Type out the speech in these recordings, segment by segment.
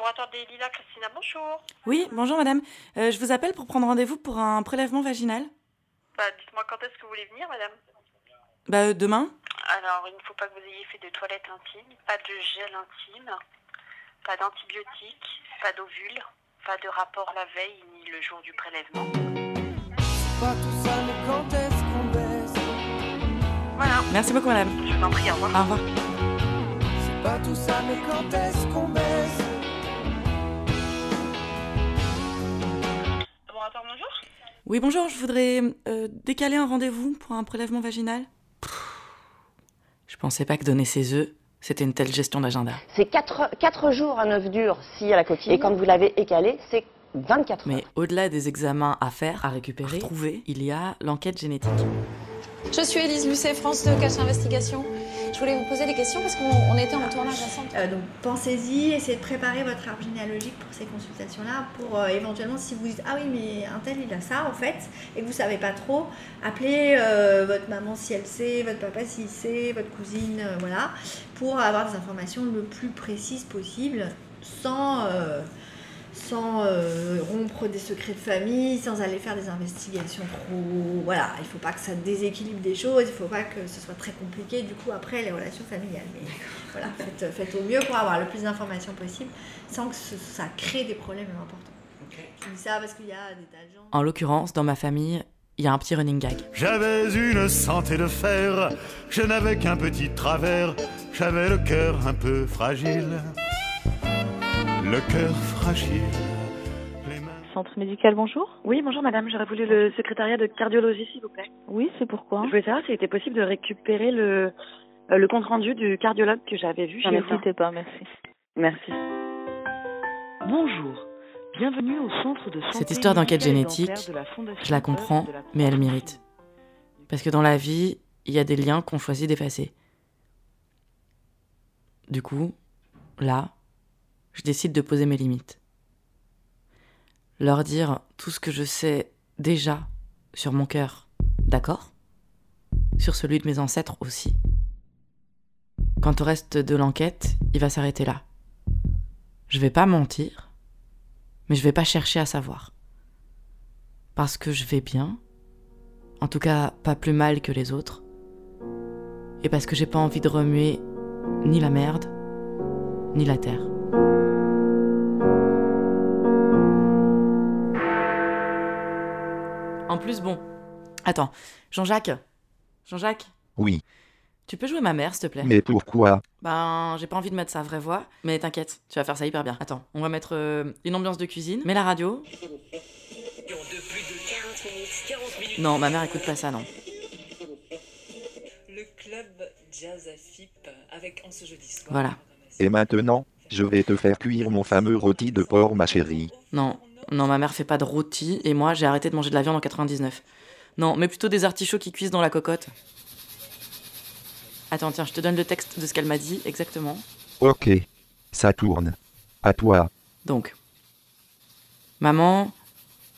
Laboratoire des Lilas, Christina, bonjour. Oui, bonjour madame. Euh, je vous appelle pour prendre rendez-vous pour un prélèvement vaginal. Bah, dites-moi quand est-ce que vous voulez venir, madame? Bah euh, demain Alors, il ne faut pas que vous ayez fait de toilette intime, pas de gel intime, pas d'antibiotiques, pas d'ovules, pas de rapport la veille ni le jour du prélèvement. Pas tout ça, mais quand est-ce qu'on baisse? Voilà, Merci beaucoup madame. je vous en prie, au revoir. Au revoir. C'est pas tout ça, mais quand est-ce qu'on baisse? Laboratoire, bonjour Oui, bonjour, je voudrais euh, décaler un rendez-vous pour un prélèvement vaginal. Je pensais pas que donner ses œufs, c'était une telle gestion d'agenda. C'est 4, jours à 9 dur si à la coquille. Et quand vous l'avez écalé, c'est 24 heures. Mais au-delà des examens à faire, à récupérer, à trouver, il y a l'enquête génétique. Je suis Élise Lucet, France 2, Cache Investigation. Je voulais vous poser des questions parce qu'on on était en tournage ensemble. Euh, donc pensez-y, essayez de préparer votre arbre généalogique pour ces consultations-là, pour euh, éventuellement si vous dites ah oui mais un tel il a ça en fait et que vous savez pas trop, appelez euh, votre maman si elle sait, votre papa s'il sait, votre cousine, voilà, pour avoir des informations le plus précises possible, sans sans euh, rompre des secrets de famille, sans aller faire des investigations trop. Voilà, il faut pas que ça déséquilibre des choses, il faut pas que ce soit très compliqué du coup après les relations familiales. Mais voilà, faites, faites au mieux pour avoir le plus d'informations possible sans que ce- ça crée des problèmes importants. Je dis ça parce qu'il y a des tas de gens. En l'occurrence, dans ma famille, il y a un petit running gag. J'avais une santé de fer, je n'avais qu'un petit travers, j'avais le cœur un peu fragile. Le cœur fragile. Les mains... Centre médical, bonjour. Oui, bonjour madame, j'aurais voulu le secrétariat de cardiologie s'il vous plaît. Oui, c'est pourquoi Je voulais savoir s'il était possible de récupérer le, euh, le compte-rendu du cardiologue que j'avais vu chez. N'hésitez pas, merci. Merci. Bonjour, bienvenue au centre de santé Cette histoire d'enquête génétique, Je la comprends, Œuvre de la mais elle mérite. Parce que dans la vie, il y a des liens qu'on choisit d'effacer. Du coup, là, je décide de poser mes limites. Leur dire tout ce que je sais déjà sur mon cœur, d'accord? Sur celui de mes ancêtres aussi. Quant au reste de l'enquête, il va s'arrêter là. Je vais pas mentir, mais je vais pas chercher à savoir. Parce que je vais bien, en tout cas pas plus mal que les autres, et parce que j'ai pas envie de remuer ni la merde, ni la terre. En plus, bon. Attends, Jean-Jacques Jean-Jacques Oui, Tu peux jouer ma mère, s'il te plaît? Mais pourquoi? Ben, j'ai pas envie de mettre sa vraie voix, mais t'inquiète, tu vas faire ça hyper bien. Attends, on va mettre euh, une ambiance de cuisine, mets la radio. Non, ma mère écoute pas ça, non. Le club Jazz à FIP avec en ce jeudi soir. Voilà. Et maintenant, je vais te faire cuire mon fameux rôti de porc, ma chérie. Non, non, ma mère fait pas de rôti, et moi, j'ai arrêté de manger de la viande en 99. Non, mais plutôt des artichauts qui cuisent dans la cocotte. Attends, tiens, je te donne le texte de ce qu'elle m'a dit, exactement. Ok. Ça tourne. À toi. Donc. Maman,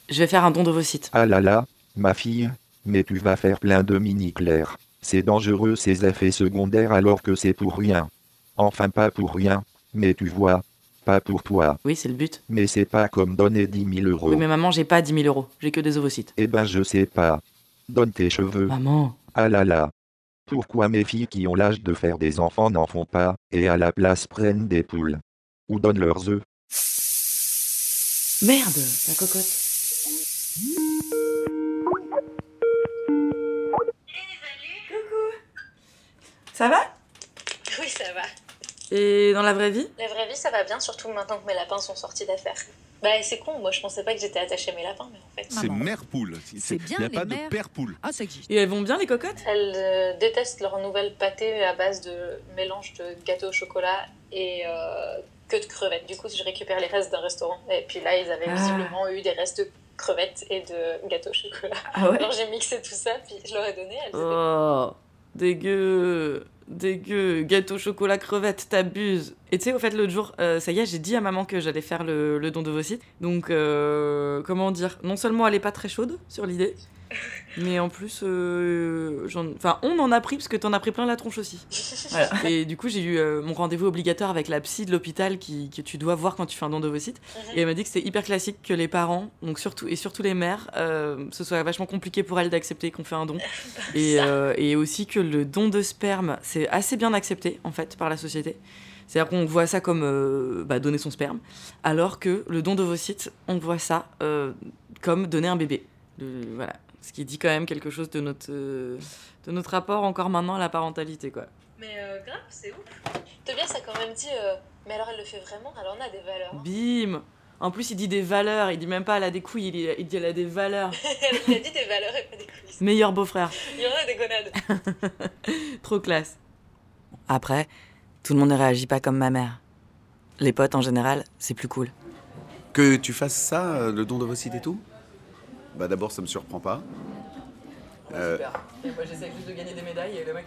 je vais faire un don d'ovocytes. Ah là là, ma fille, mais tu vas faire plein de mini-clairs. C'est dangereux ces effets secondaires alors que c'est pour rien. Enfin pas pour rien, mais tu vois, pas pour toi. Oui, c'est le but. Mais c'est pas comme donner 10 000 euros. Oui, mais maman, j'ai pas 10 000 euros, j'ai que des ovocytes. Eh ben je sais pas. Donne tes cheveux. Maman. Ah là là. Pourquoi mes filles qui ont l'âge de faire des enfants n'en font pas, et à la place prennent des poules? Ou donnent leurs œufs? Merde, la cocotte. Ça va? Oui, ça va. Et dans la vraie vie La vraie vie, ça va bien, surtout maintenant que mes lapins sont sortis d'affaires. Bah, c'est con, moi je pensais pas que j'étais attachée à mes lapins, mais en fait. C'est mère poule. C'est bien, Il n'y a pas mères. de père poule. Ah, ça existe. Et elles vont bien les cocottes Elles euh, détestent leur nouvelle pâté à base de mélange de gâteau au chocolat et euh, que de crevettes. Du coup, je récupère les restes d'un restaurant. Et puis là, ils avaient Ah. visiblement eu des restes de crevettes et de gâteau au chocolat. Ah ouais Alors j'ai mixé tout ça, puis je leur ai donné. Elles étaient- Oh, dégueu, dégueu, gâteau chocolat crevette, t'abuses. Et tu sais, au fait, l'autre jour, euh, ça y est, j'ai dit à maman que j'allais faire le, don d'ovocytes. Donc, euh, comment dire, non seulement elle est pas très chaude sur l'idée, Mais en plus, euh, enfin, on en a pris parce que t'en as pris plein la tronche aussi. Voilà. Et du coup, j'ai eu euh, mon rendez-vous obligatoire avec la psy de l'hôpital qui, que tu dois voir quand tu fais un don d'ovocytes. Et elle m'a dit que c'était hyper classique que les parents, donc surtout et surtout les mères, euh, ce soit vachement compliqué pour elles d'accepter qu'on fait un don. Et, euh, et aussi que le don de sperme, c'est assez bien accepté en fait par la société. C'est-à-dire qu'on voit ça comme euh, bah, donner son sperme, alors que le don d'ovocytes, on voit ça euh, comme donner un bébé. Le- voilà. Ce qui dit quand même quelque chose de notre, euh, de notre rapport encore maintenant à la parentalité. Quoi. Mais euh, grave, c'est ouf. Tobias a quand même dit euh, Mais alors elle le fait vraiment? Alors on a des valeurs. hein. Bim En plus, il dit des valeurs, il dit même pas elle a des couilles, il, il dit elle a des valeurs. il a dit des valeurs et pas des couilles. Meilleur beau-frère. Il y en a des gonades. Trop classe. Après, tout le monde ne réagit pas comme ma mère. Les potes, en général, c'est plus cool. Que tu fasses ça, le don d'ovocytes et tout? Bah d'abord, ça me surprend pas. Euh, moi, j'essaie juste de gagner des médailles et le mec.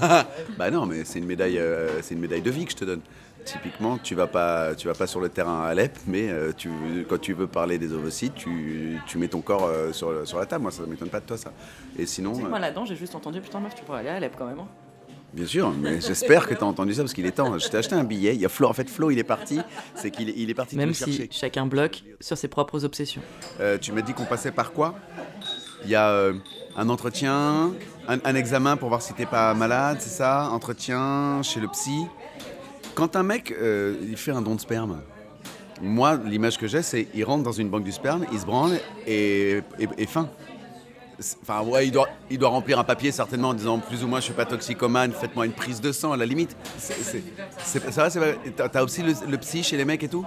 bah non, mais c'est une médaille, euh, c'est une médaille de vie que je te donne. Typiquement, tu vas pas, tu vas pas sur le terrain à Alep, mais euh, tu, quand tu veux parler des ovocytes, tu, tu mets ton corps euh, sur, sur la table. Moi, ça m'étonne pas de toi ça. Et sinon, euh, Moi, là-dedans, j'ai juste entendu putain, meuf, tu pourrais aller à Alep quand même. hein. Bien sûr, mais j'espère que tu as entendu ça parce qu'il est temps. Je t'ai acheté un billet. Il y a Flo, en fait, Flo, il est parti. C'est qu'il est- il est parti Même si chercher. chacun bloque sur ses propres obsessions. Euh, tu m'as dit qu'on passait par quoi? Il y a euh, un entretien, un, un examen pour voir si t'es pas malade, c'est ça? Entretien chez le psy. Quand un mec euh, il fait un don de sperme, moi l'image que j'ai c'est il rentre dans une banque du sperme, il se branle et, et, et fin. Enfin ouais, il doit, il doit remplir un papier certainement en disant plus ou moins je suis pas toxicomane, faites-moi une prise de sang à la limite. C'est- ça va, c'est T'as aussi le, le psy chez les mecs et tout?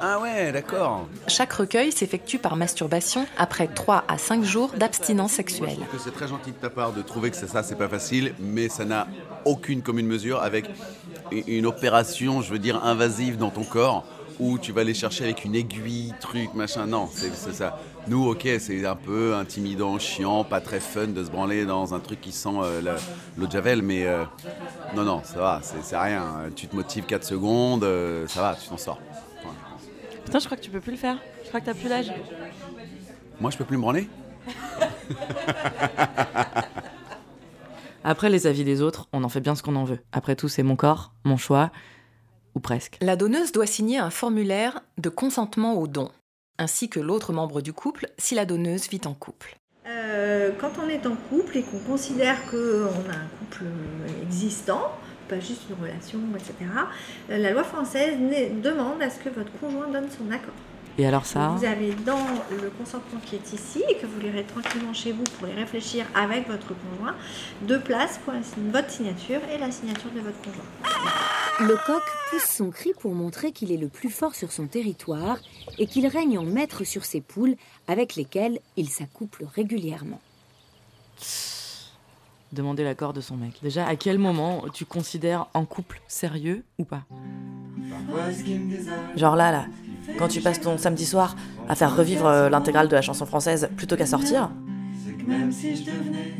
Ah ouais, d'accord. Chaque recueil s'effectue par masturbation après 3 à 5 jours d'abstinence Je sexuelle. trouve que c'est très gentil de ta part de trouver que c'est ça, c'est pas facile, mais ça n'a aucune commune mesure avec une opération, je veux dire, invasive dans ton corps où tu vas aller chercher avec une aiguille, truc, machin. Non, c'est ça. Nous, ok, c'est un peu intimidant, chiant, pas très fun de se branler dans un truc qui sent euh, la- l'eau de Javel, mais euh, non, non, ça va, c'est c'est rien. Tu te motives 4 secondes, euh, ça va, tu t'en sors. Ouais. Putain, je crois que tu peux plus le faire. Je crois que t'as plus l'âge. Moi, je peux plus me branler? Après, les avis des autres, on en fait bien ce qu'on en veut. Après tout, c'est mon corps, mon choix, ou presque. La donneuse doit signer un formulaire de consentement au don, ainsi que l'autre membre du couple si la donneuse vit en couple. Euh, quand on est en couple et qu'on considère qu'on a un couple existant, pas juste une relation, etc., euh, la loi française demande à ce que votre conjoint donne son accord. Et alors ça? Vous avez dans le consentement qui est ici et que vous lirez tranquillement chez vous pour y réfléchir avec votre conjoint, deux places pour votre signature et la signature de votre conjoint. Le coq pousse son cri pour montrer qu'il est le plus fort sur son territoire et qu'il règne en maître sur ses poules avec lesquelles il s'accouple régulièrement. Demander l'accord de son mec. Déjà, à quel moment tu considères en couple sérieux ou pas? Genre là, là, quand tu passes ton samedi soir à faire revivre euh, l'intégrale de la chanson française plutôt qu'à sortir, Même si je devenais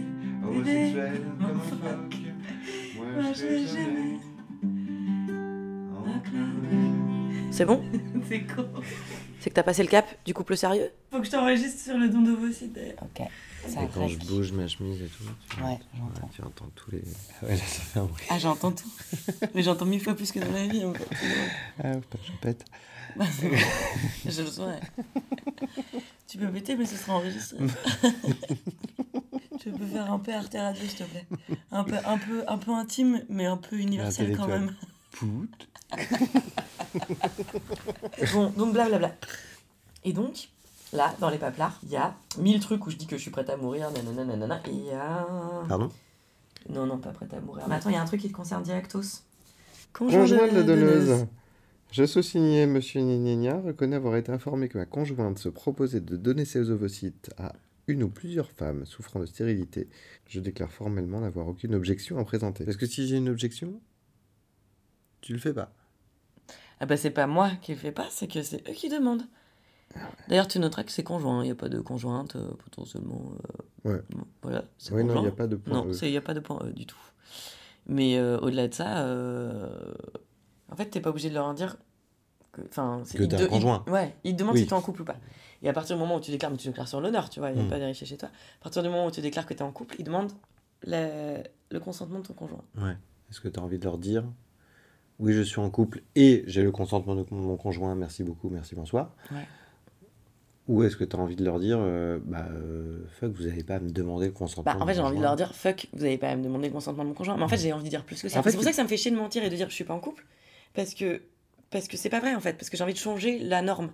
c'est bon C'est con. C'est que t'as passé le cap du couple sérieux Faut que je t'enregistre sur le don d'ovocytes. d'ailleurs. Ok. Et quand je bouge ma chemise et tout, tu, Ouais, tu- tu entends tous les. Ah ouais, là, ça fait un bruit. Ah, j'entends tout. Mais j'entends mille fois plus que dans la vie. En fait. Ah, faut pas que je pète. Bah, je le saurais. tu peux péter, mais ce sera enregistré. tu peux faire un peu Arte Radio, s'il te plaît. Un peu, un, peu, un peu intime, mais un peu universel quand même. Bon, donc blablabla. Et donc, là, dans les paplards, il y a mille trucs où je dis que je suis prête à mourir, nanana, nanana, et il y a... Pardon? Non, non, pas prête à mourir. Mais attends, il y a un truc qui te concerne directos? Conjoint de la donneuse. Je sous-signais, monsieur Gnénia reconnaît avoir été informé que ma conjointe se proposait de donner ses ovocytes à une ou plusieurs femmes souffrant de stérilité. Je déclare formellement n'avoir aucune objection à présenter. Parce que si j'ai une objection, tu le fais pas. Ah bah c'est pas moi qui le fais pas, c'est que c'est eux qui demandent. D'ailleurs, tu noteras que c'est conjoint, il n'y a pas de conjointe, euh, potentiellement. euh, Ouais. bon, Voilà, c'est Ouais, non, il y a pas de point Non, E. il n'y a pas de point E du tout. Mais euh, au-delà de ça, euh, en fait, t'es pas obligé de leur en dire que. Enfin, Que il t'as te- un il- conjoint. Ouais, il te demande Oui. si t'es en couple ou pas. Et à partir du moment où tu déclares, mais tu déclares sur l'honneur, tu vois, il n'y a Mm. pas vérifier chez toi. À partir du moment où tu déclares que t'es en couple, il demande la- le consentement de ton conjoint. Ouais. Est-ce que tu as envie de leur dire Oui, je suis en couple et j'ai le consentement de mon conjoint, merci beaucoup, merci, bonsoir Ouais. Ou est-ce que tu as envie de leur dire euh, Bah, euh, fuck, vous n'avez pas à me demander le consentement Bah, en fait, j'ai envie de leur dire fuck, vous avez pas à me demander le consentement de mon conjoint. Mais en fait, j'ai envie de dire plus que ça. En fait, c'est pour ça que ça me fait chier de mentir et de dire je suis pas en couple. Parce que parce que c'est pas vrai en fait. Parce que j'ai envie de changer la norme.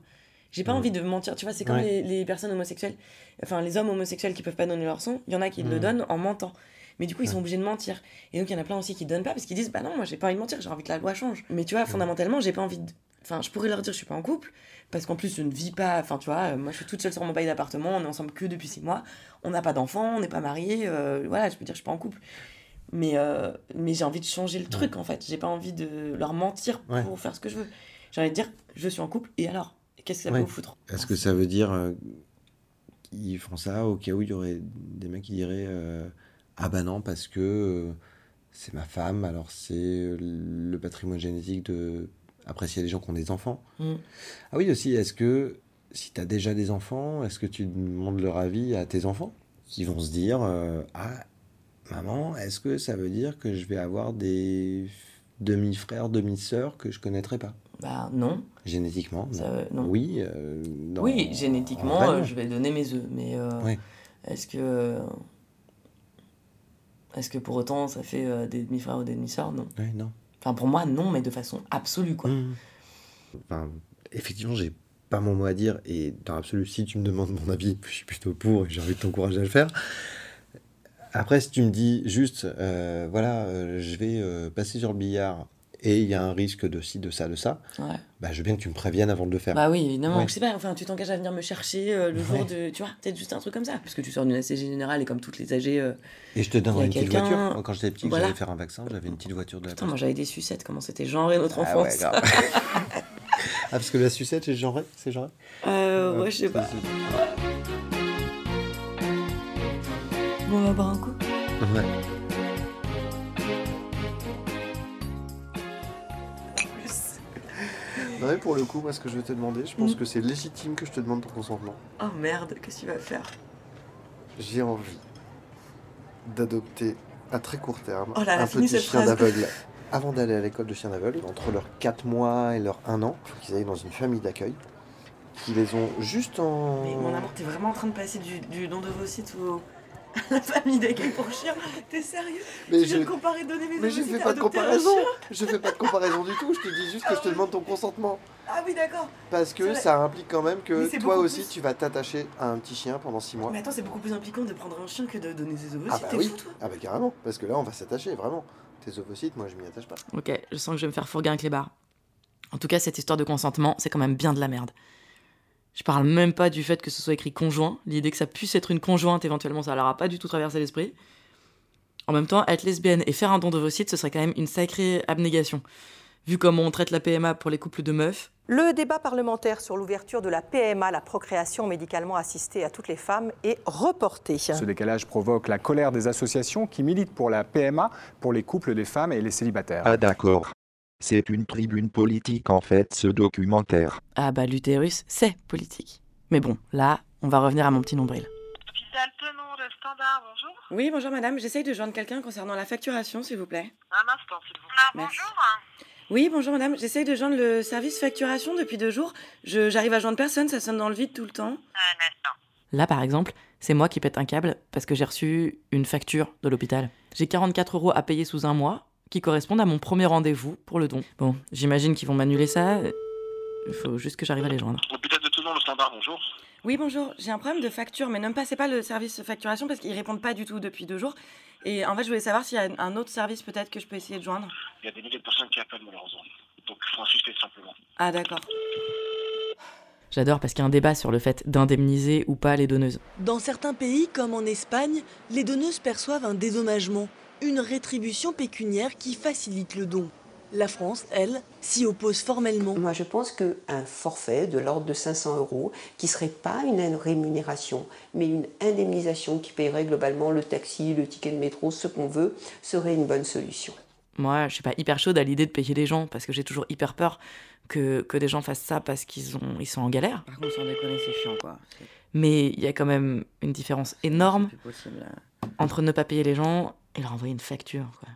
J'ai pas Mm. envie de mentir. Tu vois, c'est comme Ouais. les, les personnes homosexuelles. Enfin, les hommes homosexuels qui peuvent pas donner leur son. Il y en a qui le Mm. donnent en mentant. Mais du coup, ils sont obligés de mentir. Et donc, il y en a plein aussi qui donnent pas parce qu'ils disent bah non, moi j'ai pas envie de mentir, j'ai envie que la loi change. Mais tu vois, fondamentalement, j'ai pas envie de. Enfin, je pourrais leur dire je suis pas en couple parce qu'en plus je ne vis pas. Enfin, tu vois, euh, moi je suis toute seule sur mon bail d'appartement, on est ensemble que depuis six mois, on n'a pas d'enfants, on n'est pas mariés, euh, voilà, je peux dire je suis pas en couple. Mais, euh, mais j'ai envie de changer le truc en fait. J'ai pas envie de leur mentir pour Ouais. faire ce que je veux. J'ai envie de dire je suis en couple et alors? Qu'est-ce que ça Ouais. peut vous foutre? Est-ce que ça veut dire euh, qu'ils font ça au cas où il y aurait des mecs qui diraient Ah bah non, parce que euh, c'est ma femme, alors c'est euh, le patrimoine génétique de apprécier les gens qui ont des enfants. Mm. Ah oui, aussi, est-ce que si tu as déjà des enfants, est-ce que tu demandes leur avis à tes enfants? Qui vont se dire euh, Ah, maman, est-ce que ça veut dire que je vais avoir des demi-frères, demi-sœurs que je connaîtrais pas? Bah non. Génétiquement Ça, non. euh, non. Oui, euh, dans- Oui, en génétiquement, je vais donner mes œufs. Mais Ouais. est-ce que. Est-ce que pour autant ça fait euh, des demi-frères ou des demi-sœurs? Non. Ouais, non. Enfin, pour moi, non, mais de façon absolue, quoi. Mmh. Enfin, effectivement, j'ai pas mon mot à dire et dans l'absolu, si tu me demandes mon avis, je suis plutôt pour et j'ai envie de t'encourager à le faire. Après, si tu me dis juste, euh, voilà, euh, je vais euh, passer sur le billard et il y a un risque de ci, de ça, de ça, Ouais. bah, je veux bien que tu me préviennes avant de le faire. Bah oui, évidemment. Ouais. Je sais pas, enfin, tu t'engages à venir me chercher euh, le jour de. Tu vois, peut-être juste un truc comme ça. Parce que tu sors d'une ACG générale et comme toutes les AG. euh, Et je te a une petite voiture. Moi, quand j'étais petit, Voilà. j'allais faire un vaccin, j'avais une petite voiture de la Putain, moi j'avais des sucettes, comment c'était genré notre Ah ouais, enfance. grave. Ah, parce que la sucette, c'est genré C'est genré euh, ouais, je sais pas. Bon, on va boire un coup Ouais. Non, mais pour le coup, moi, ce que je vais te demander, je pense Mm. que c'est légitime que je te demande ton consentement. Oh merde, qu'est-ce que tu vas faire? J'ai envie d'adopter à très court terme Oh là un petit chien d'aveugle. Avant d'aller à l'école de chien d'aveugle, entre leurs 4 mois et leurs 1 an, il faut qu'ils aillent dans une famille d'accueil. Qui les ont juste en. Mais mon amour, t'es vraiment en train de passer du, du don de vos sites au... la famille d'accueil pour chiens T'es sérieux Mais Tu viens je- de comparer donner mes Mais je ovocytes fais pas de comparaison Je fais pas de comparaison du tout, je te dis juste que je te demande ton consentement. Ah oui, d'accord. Parce que ça implique quand même que toi aussi plus. tu vas t'attacher à un petit chien pendant 6 mois. Mais attends, c'est beaucoup plus impliquant de prendre un chien que de donner ses ovocytes. Ah bah oui, fou, toi ah bah carrément, parce que là on va s'attacher vraiment. Tes ovocytes, moi je m'y attache pas. Ok, je sens que je vais me faire fourguer un clébard. En tout cas, cette histoire de consentement, c'est quand même bien de la merde. Je parle même pas du fait que ce soit écrit conjoint. L'idée que ça puisse être une conjointe, éventuellement, ça leur a pas du tout traversé l'esprit. En même temps, être lesbienne et faire un don d'ovocytes, ce serait quand même une sacrée abnégation. Vu comment on traite la PMA pour les couples de meufs, Le débat parlementaire sur l'ouverture de la PMA, la procréation médicalement assistée à toutes les femmes, est reporté. Ce décalage provoque la colère des associations qui militent pour la PMA pour les couples des femmes et les célibataires. Ah d'accord. C'est une tribune politique en fait ce documentaire. ah bah l'utérus, c'est politique. Mais bon, là, on va revenir à mon petit nombril. Altenon, le standard, bonjour. Oui, bonjour madame, j'essaye de joindre quelqu'un concernant la facturation, s'il vous plaît. Un instant, s'il vous plaît. Bonjour. Oui, bonjour madame, j'essaye de joindre le service facturation depuis deux jours. Je, j'arrive à joindre personne, ça sonne dans le vide tout le temps. Un instant. Là, par exemple, c'est moi qui pète un câble parce que j'ai reçu une facture de l'hôpital. J'ai 44 euros à payer sous un mois qui correspondent à mon premier rendez-vous pour le don. Bon, j'imagine qu'ils vont m'annuler ça. Il faut juste que j'arrive à les joindre. Hôpital de Toulon, le standard, bonjour. Oui, bonjour, j'ai un problème de facture, mais ne me passez pas le service facturation parce qu'ils répondent pas du tout depuis deux jours. Et en fait, je voulais savoir s'il y a un autre service peut-être que je peux essayer de joindre. Il y a des milliers de personnes qui appellent malheureusement. Donc il faut insister simplement. Ah, d'accord. J'adore parce qu'il y a un débat sur le fait d'indemniser ou pas les donneuses. Dans certains pays, comme en Espagne, les donneuses perçoivent un dédommagement, une rétribution pécuniaire qui facilite le don. La France, elle, s'y oppose formellement. Moi, je pense qu'un forfait de l'ordre de 500 euros, qui ne serait pas une rémunération, mais une indemnisation qui paierait globalement le taxi, le ticket de métro, ce qu'on veut, serait une bonne solution. moi, je suis pas hyper chaude à l'idée de payer les gens parce que j'ai toujours hyper peur que, que des gens fassent ça parce qu'ils ont, ils sont en galère. Par contre, sans déconner, c'est chiant, quoi. Mais il y a quand même une différence énorme possible. euh. entre ne pas payer les gens et leur envoyer une facture. Quoi.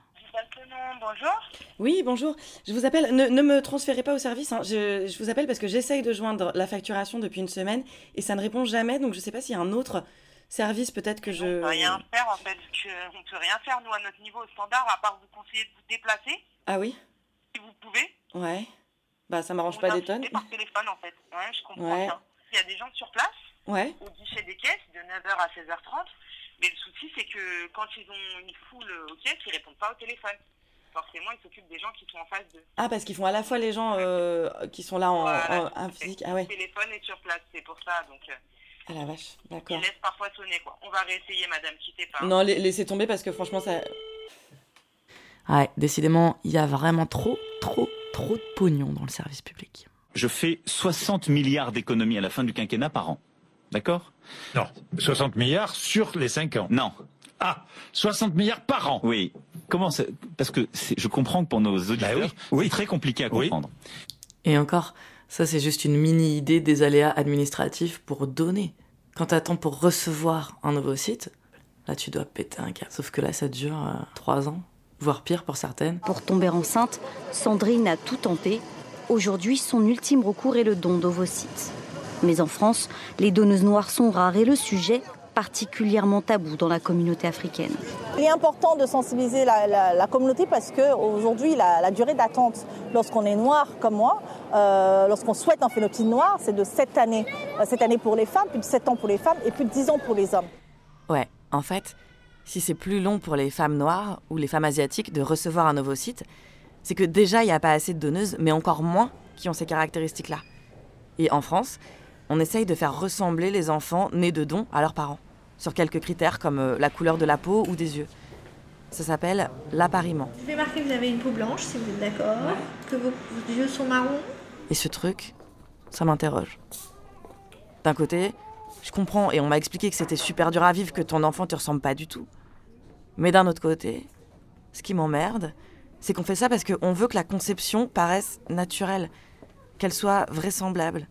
bonjour. Oui, bonjour. Je vous appelle. Ne, ne me transférez pas au service. hein. Je, je vous appelle parce que j'essaye de joindre la facturation depuis une semaine et ça ne répond jamais. Donc je sais pas s'il y a un autre service peut-être que je. On peut rien faire en fait, on peut rien faire nous à notre niveau au standard, à part vous conseiller de vous déplacer, Ah oui? si vous pouvez. Ouais. Bah ça m'arrange pas des tonnes. par téléphone en fait. Ouais, je comprends Ouais. Il y a des gens sur place, Ouais. au guichet des caisses, de 9h à 16h30. Mais le souci, c'est que quand ils ont une foule aux caisses, ils répondent pas au téléphone. Forcément, ils s'occupent des gens qui sont en face d'eux. Ah parce qu'ils font à la fois les gens euh, qui sont là en, Voilà, en- en physique. Ah Le ouais. téléphone est sur place, c'est pour ça. Donc, euh, Ah la vache. ils D'accord. laissent parfois sonner quoi. On va réessayer, madame, quittez pas. Non, la- laissez tomber parce que franchement ça. Ouais, décidément, il y a vraiment trop, trop, trop de pognon dans le service public. Je fais 60 milliards d'économies à la fin du quinquennat par an. D'accord Non. 60 milliards sur les 5 ans Non. Ah 60 milliards par an Oui. Comment ça Parce que c'est- je comprends que pour nos auditeurs, c'est très compliqué à comprendre. Et encore, ça c'est juste une mini idée des aléas administratifs pour donner. Quand t'attends pour recevoir un nouveau site, là tu dois péter un câble. Sauf que là ça dure euh, trois ans, voire pire pour certaines. Pour tomber enceinte, Sandrine a tout tenté. Aujourd'hui, son ultime recours est le don d'ovocytes. Mais en France, les donneuses noires sont rares et le sujet particulièrement tabou dans la communauté africaine. Il est important de sensibiliser la, la- la communauté parce qu'aujourd'hui, la, la durée d'attente lorsqu'on est noir comme moi, euh, lorsqu'on souhaite un phénotype noir, c'est de 7 années. Euh, 7 années pour les femmes, plus de 7 ans pour les femmes et plus de 10 ans pour les hommes. Ouais, en fait, si c'est plus long pour les femmes noires ou les femmes asiatiques de recevoir un ovocyte, c'est que déjà il n'y a pas assez de donneuses, mais encore moins qui ont ces caractéristiques-là. Et en France, on essaye de faire ressembler les enfants nés de dons à leurs parents, sur quelques critères comme euh, la couleur de la peau ou des yeux. Ça s'appelle l'appariement. Je vais marquer que vous avez une peau blanche, si vous êtes d'accord, que vos, vos yeux sont marrons. Et ce truc, ça m'interroge. D'un côté, je comprends et on m'a expliqué que c'était super dur à vivre, que ton enfant te ressemble pas du tout. Mais d'un autre côté, ce qui m'emmerde, c'est qu'on fait ça parce qu'on veut que la conception paraisse naturelle, qu'elle soit vraisemblable.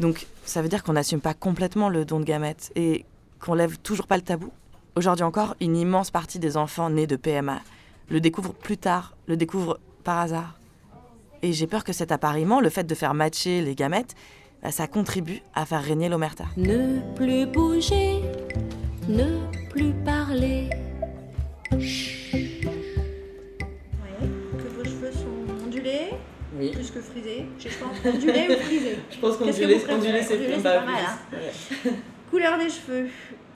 Donc ça veut dire qu'on n'assume pas complètement le don de gamètes et qu'on lève toujours pas le tabou. Aujourd'hui encore, une immense partie des enfants nés de PMA le découvrent plus tard, le découvrent par hasard. Et j'ai peur que cet appariement, le fait de faire matcher les gamètes, bah, ça contribue à faire régner l'omerta. Ne plus bouger, ne plus parler. Oui. Plus que frisés. Je pense ondulés ou frisés. Je pense Qu'est-ce que qu'ondulé, ondulé, c'est Ondulé, plus pas mal. plus. hein. Couleur des cheveux.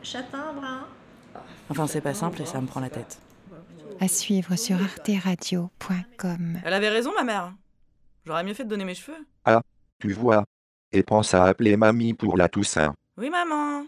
Châtain, brun. Enfin, c'est pas simple et ça me prend la tête. À suivre sur arteradio.com. Elle avait raison, ma mère. J'aurais mieux fait de donner mes cheveux. Ah, tu vois. Et pense à appeler mamie pour la Toussaint. Oui, maman.